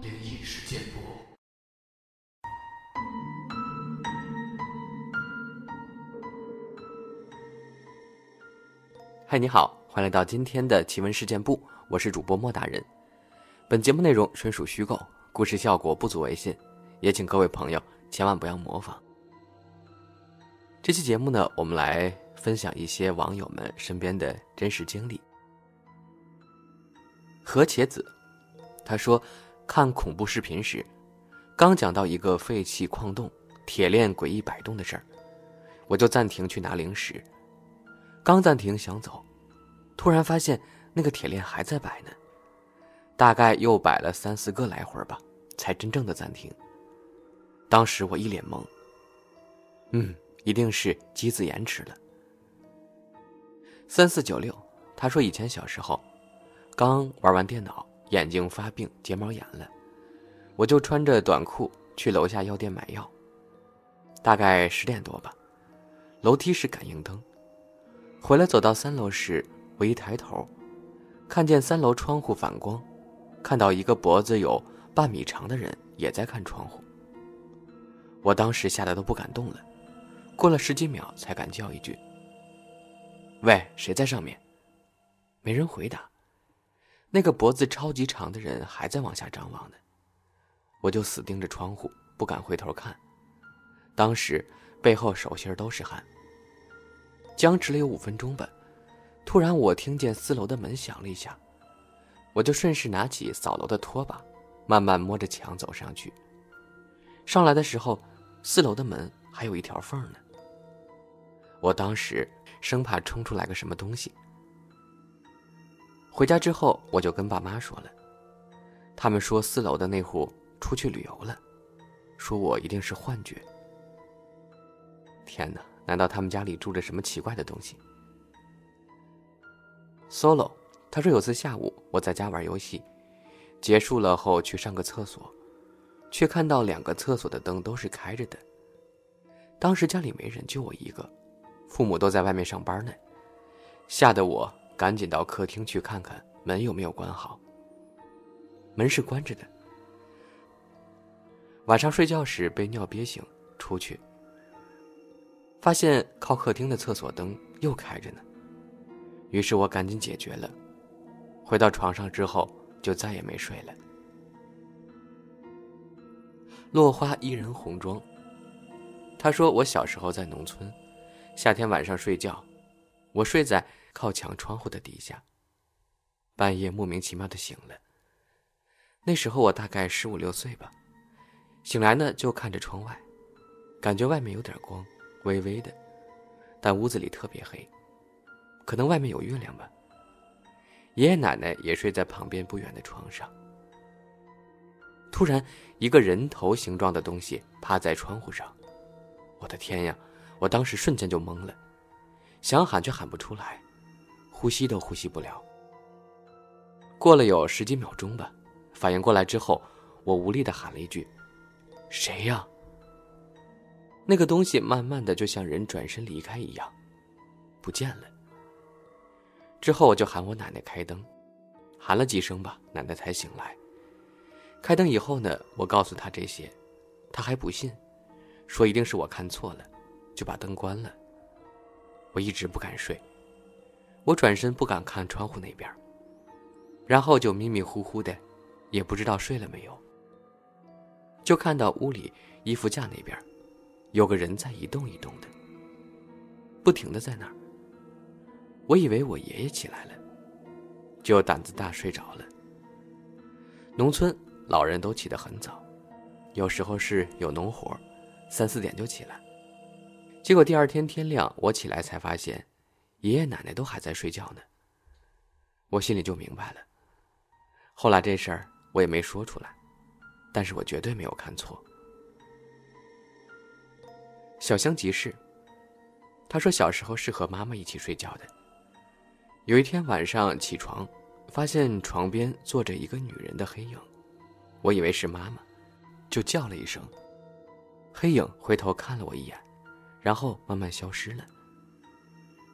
灵异事件簿。嗨，你好，欢迎来到今天的奇闻事件部，我是主播莫大人。本节目内容纯属虚构，故事效果不足为信，也请各位朋友千万不要模仿。这期节目呢，我们来分享一些网友们身边的真实经历。何茄子，他说，看恐怖视频时，刚讲到一个废弃矿洞铁链诡异摆动的事儿，我就暂停去拿零食。刚暂停想走，突然发现那个铁链还在摆呢，大概又摆了三四个来回吧，才真正的暂停。当时我一脸懵，嗯，一定是机子延迟了。三四九六，他说以前小时候，刚玩完电脑，眼睛发病睫毛炎了，我就穿着短裤去楼下药店买药。大概十点多吧，楼梯是感应灯。回来走到三楼时，我一抬头，看见三楼窗户反光，看到一个脖子有半米长的人也在看窗户。我当时吓得都不敢动了，过了十几秒才敢叫一句：“喂，谁在上面？”没人回答。那个脖子超级长的人还在往下张望呢，我就死盯着窗户，不敢回头看。当时背后手心都是汗。僵持了有五分钟吧，突然我听见四楼的门响了一下，我就顺势拿起扫楼的拖把，慢慢摸着墙走上去。上来的时候，四楼的门还有一条缝呢。我当时生怕冲出来个什么东西。回家之后，我就跟爸妈说了，他们说四楼的那户出去旅游了，说我一定是幻觉。天哪！难道他们家里住着什么奇怪的东西？Solo，他说有次下午我在家玩游戏，结束了后去上个厕所，却看到两个厕所的灯都是开着的。当时家里没人，就我一个，父母都在外面上班呢，吓得我赶紧到客厅去看看门有没有关好。门是关着的。晚上睡觉时被尿憋醒，出去。发现靠客厅的厕所灯又开着呢，于是我赶紧解决了。回到床上之后，就再也没睡了。落花伊人红妆。他说我小时候在农村，夏天晚上睡觉，我睡在靠墙窗户的底下，半夜莫名其妙的醒了。那时候我大概十五六岁吧，醒来呢就看着窗外，感觉外面有点光。微微的，但屋子里特别黑，可能外面有月亮吧。爷爷奶奶也睡在旁边不远的床上。突然，一个人头形状的东西趴在窗户上，我的天呀！我当时瞬间就懵了，想喊却喊不出来，呼吸都呼吸不了。过了有十几秒钟吧，反应过来之后，我无力的喊了一句：“谁呀？”那个东西慢慢的就像人转身离开一样，不见了。之后我就喊我奶奶开灯，喊了几声吧，奶奶才醒来。开灯以后呢，我告诉她这些，她还不信，说一定是我看错了，就把灯关了。我一直不敢睡，我转身不敢看窗户那边，然后就迷迷糊糊的，也不知道睡了没有，就看到屋里衣服架那边。有个人在一动一动的，不停的在那儿。我以为我爷爷起来了，就胆子大睡着了。农村老人都起得很早，有时候是有农活，三四点就起来。结果第二天天亮，我起来才发现，爷爷奶奶都还在睡觉呢。我心里就明白了。后来这事儿我也没说出来，但是我绝对没有看错。小香即是。他说小时候是和妈妈一起睡觉的。有一天晚上起床，发现床边坐着一个女人的黑影，我以为是妈妈，就叫了一声。黑影回头看了我一眼，然后慢慢消失了。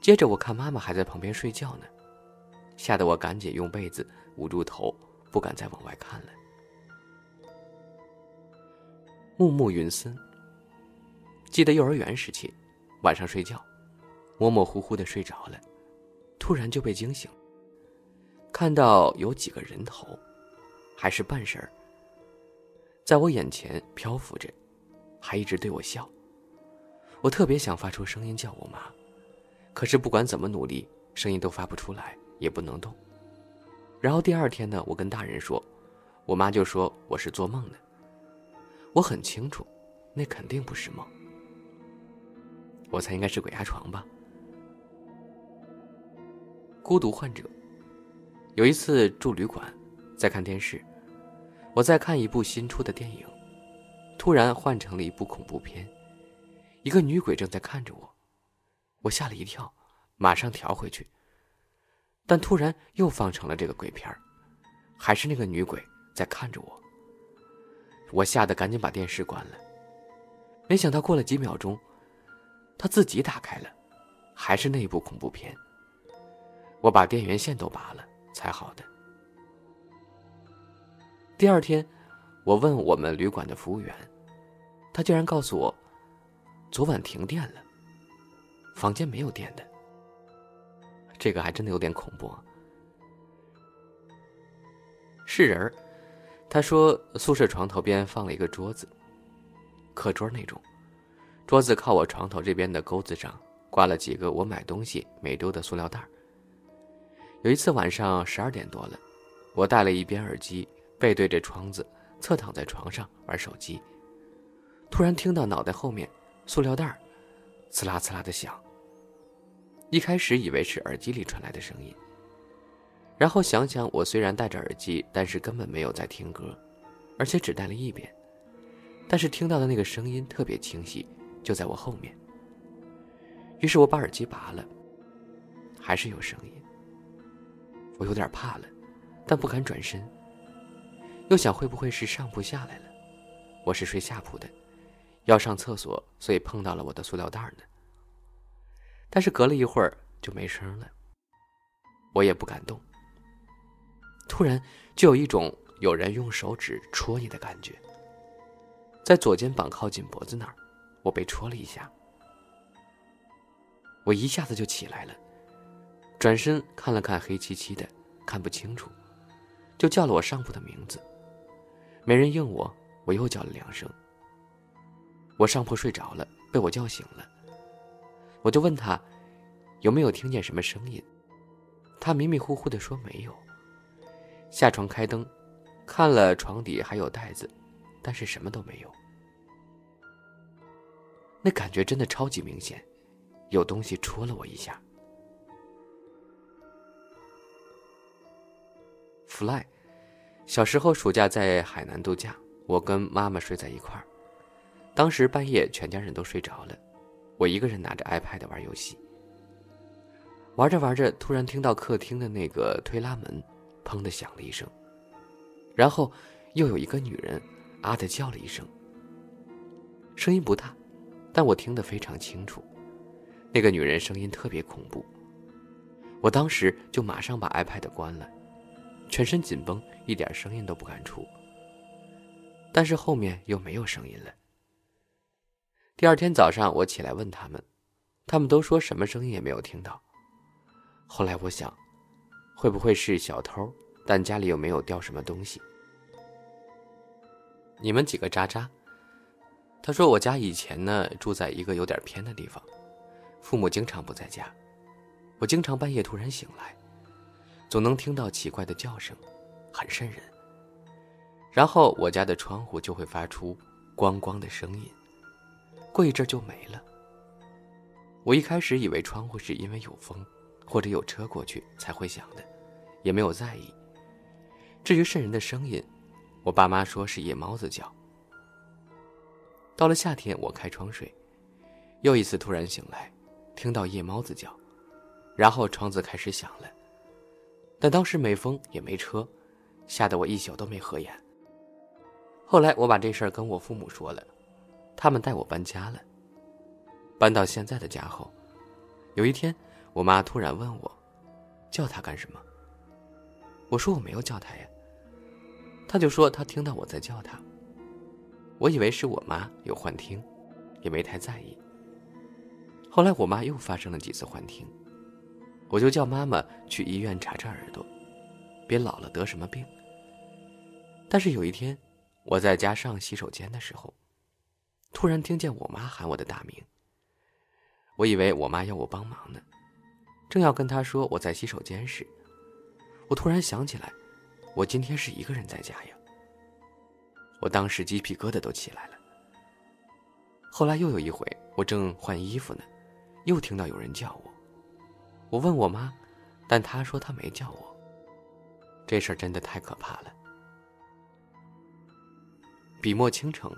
接着我看妈妈还在旁边睡觉呢，吓得我赶紧用被子捂住头，不敢再往外看了。暮暮云森。记得幼儿园时期，晚上睡觉，模模糊糊的睡着了，突然就被惊醒。看到有几个人头，还是半身，在我眼前漂浮着，还一直对我笑。我特别想发出声音叫我妈，可是不管怎么努力，声音都发不出来，也不能动。然后第二天呢，我跟大人说，我妈就说我是做梦的。我很清楚，那肯定不是梦。我猜应该是鬼压床吧。孤独患者。有一次住旅馆，在看电视，我在看一部新出的电影，突然换成了一部恐怖片，一个女鬼正在看着我，我吓了一跳，马上调回去。但突然又放成了这个鬼片还是那个女鬼在看着我，我吓得赶紧把电视关了。没想到过了几秒钟。它自己打开了，还是那部恐怖片。我把电源线都拔了才好的。第二天，我问我们旅馆的服务员，他竟然告诉我，昨晚停电了，房间没有电的。这个还真的有点恐怖。是人儿，他说宿舍床头边放了一个桌子，课桌那种。桌子靠我床头这边的钩子上挂了几个我买东西没丢的塑料袋。有一次晚上十二点多了，我戴了一边耳机，背对着窗子，侧躺在床上玩手机。突然听到脑袋后面塑料袋刺啦刺啦的响。一开始以为是耳机里传来的声音，然后想想我虽然戴着耳机，但是根本没有在听歌，而且只戴了一边，但是听到的那个声音特别清晰。就在我后面。于是我把耳机拔了，还是有声音。我有点怕了，但不敢转身。又想会不会是上铺下来了？我是睡下铺的，要上厕所，所以碰到了我的塑料袋呢。但是隔了一会儿就没声了，我也不敢动。突然就有一种有人用手指戳你的感觉，在左肩膀靠近脖子那儿。我被戳了一下，我一下子就起来了，转身看了看黑漆漆的，看不清楚，就叫了我上铺的名字，没人应我，我又叫了两声。我上铺睡着了，被我叫醒了，我就问他有没有听见什么声音，他迷迷糊糊的说没有。下床开灯，看了床底还有袋子，但是什么都没有。那感觉真的超级明显，有东西戳了我一下。Fly，小时候暑假在海南度假，我跟妈妈睡在一块儿。当时半夜全家人都睡着了，我一个人拿着 iPad 玩游戏。玩着玩着，突然听到客厅的那个推拉门“砰”的响了一声，然后又有一个女人“啊”的叫了一声，声音不大。但我听得非常清楚，那个女人声音特别恐怖。我当时就马上把 iPad 关了，全身紧绷，一点声音都不敢出。但是后面又没有声音了。第二天早上我起来问他们，他们都说什么声音也没有听到。后来我想，会不会是小偷？但家里又没有掉什么东西。你们几个渣渣。他说：“我家以前呢住在一个有点偏的地方，父母经常不在家，我经常半夜突然醒来，总能听到奇怪的叫声，很瘆人。然后我家的窗户就会发出‘咣咣’的声音，过一阵就没了。我一开始以为窗户是因为有风或者有车过去才会响的，也没有在意。至于渗人的声音，我爸妈说是夜猫子叫。”到了夏天，我开窗睡，又一次突然醒来，听到夜猫子叫，然后窗子开始响了。但当时没风也没车，吓得我一宿都没合眼。后来我把这事儿跟我父母说了，他们带我搬家了。搬到现在的家后，有一天，我妈突然问我：“叫他干什么？”我说我没有叫他呀。他就说他听到我在叫他。我以为是我妈有幻听，也没太在意。后来我妈又发生了几次幻听，我就叫妈妈去医院查查耳朵，别老了得什么病。但是有一天，我在家上洗手间的时候，突然听见我妈喊我的大名。我以为我妈要我帮忙呢，正要跟她说我在洗手间时，我突然想起来，我今天是一个人在家呀。我当时鸡皮疙瘩都起来了。后来又有一回，我正换衣服呢，又听到有人叫我。我问我妈，但她说她没叫我。这事儿真的太可怕了。笔墨倾城，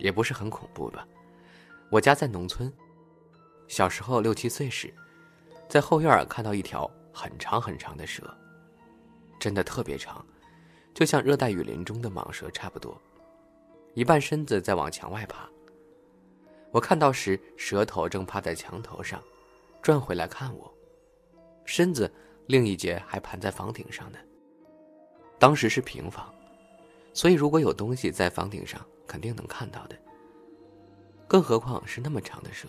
也不是很恐怖吧？我家在农村，小时候六七岁时，在后院看到一条很长很长的蛇，真的特别长。就像热带雨林中的蟒蛇差不多，一半身子在往墙外爬。我看到时，蛇头正趴在墙头上，转回来看我，身子另一节还盘在房顶上呢。当时是平房，所以如果有东西在房顶上，肯定能看到的。更何况是那么长的蛇。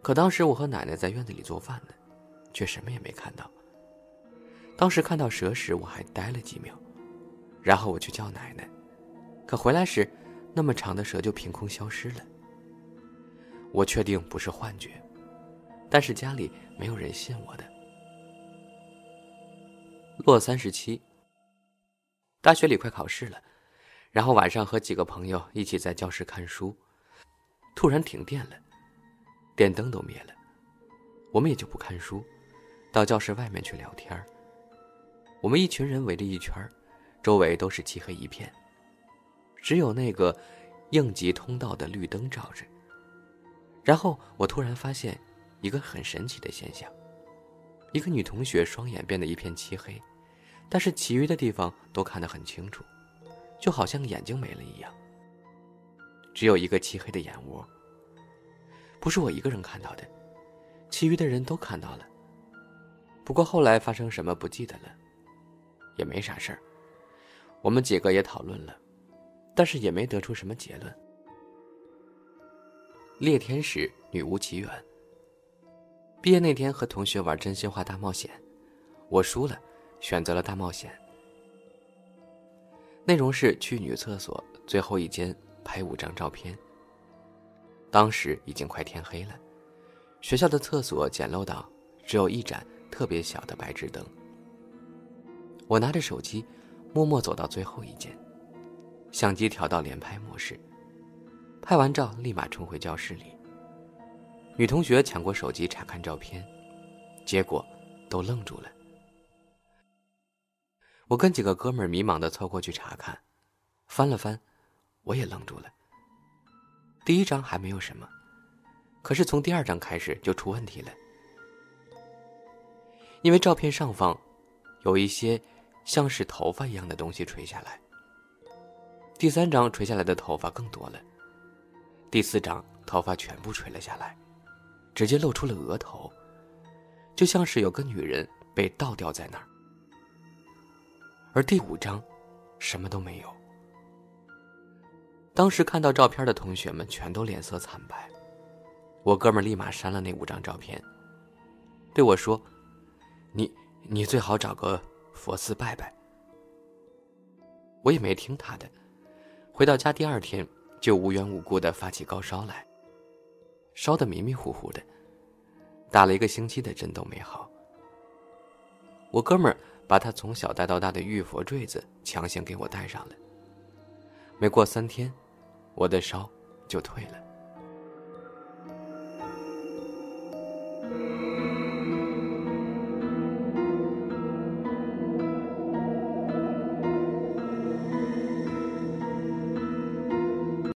可当时我和奶奶在院子里做饭呢，却什么也没看到。当时看到蛇时，我还呆了几秒，然后我去叫奶奶，可回来时，那么长的蛇就凭空消失了。我确定不是幻觉，但是家里没有人信我的。落三十七，大学里快考试了，然后晚上和几个朋友一起在教室看书，突然停电了，电灯都灭了，我们也就不看书，到教室外面去聊天。我们一群人围着一圈周围都是漆黑一片，只有那个应急通道的绿灯照着。然后我突然发现一个很神奇的现象：一个女同学双眼变得一片漆黑，但是其余的地方都看得很清楚，就好像眼睛没了一样。只有一个漆黑的眼窝。不是我一个人看到的，其余的人都看到了。不过后来发生什么不记得了。也没啥事儿，我们几个也讨论了，但是也没得出什么结论。猎天使女巫奇缘。毕业那天和同学玩真心话大冒险，我输了，选择了大冒险。内容是去女厕所最后一间拍五张照片。当时已经快天黑了，学校的厕所简陋到只有一盏特别小的白炽灯。我拿着手机，默默走到最后一间，相机调到连拍模式。拍完照，立马冲回教室里。女同学抢过手机查看照片，结果都愣住了。我跟几个哥们儿迷茫的凑过去查看，翻了翻，我也愣住了。第一张还没有什么，可是从第二张开始就出问题了，因为照片上方有一些。像是头发一样的东西垂下来。第三张垂下来的头发更多了，第四张头发全部垂了下来，直接露出了额头，就像是有个女人被倒吊在那儿。而第五张，什么都没有。当时看到照片的同学们全都脸色惨白，我哥们立马删了那五张照片，对我说：“你你最好找个。”佛寺拜拜，我也没听他的。回到家第二天，就无缘无故的发起高烧来，烧得迷迷糊糊的，打了一个星期的针都没好。我哥们儿把他从小带到大的玉佛坠子强行给我戴上了。没过三天，我的烧就退了。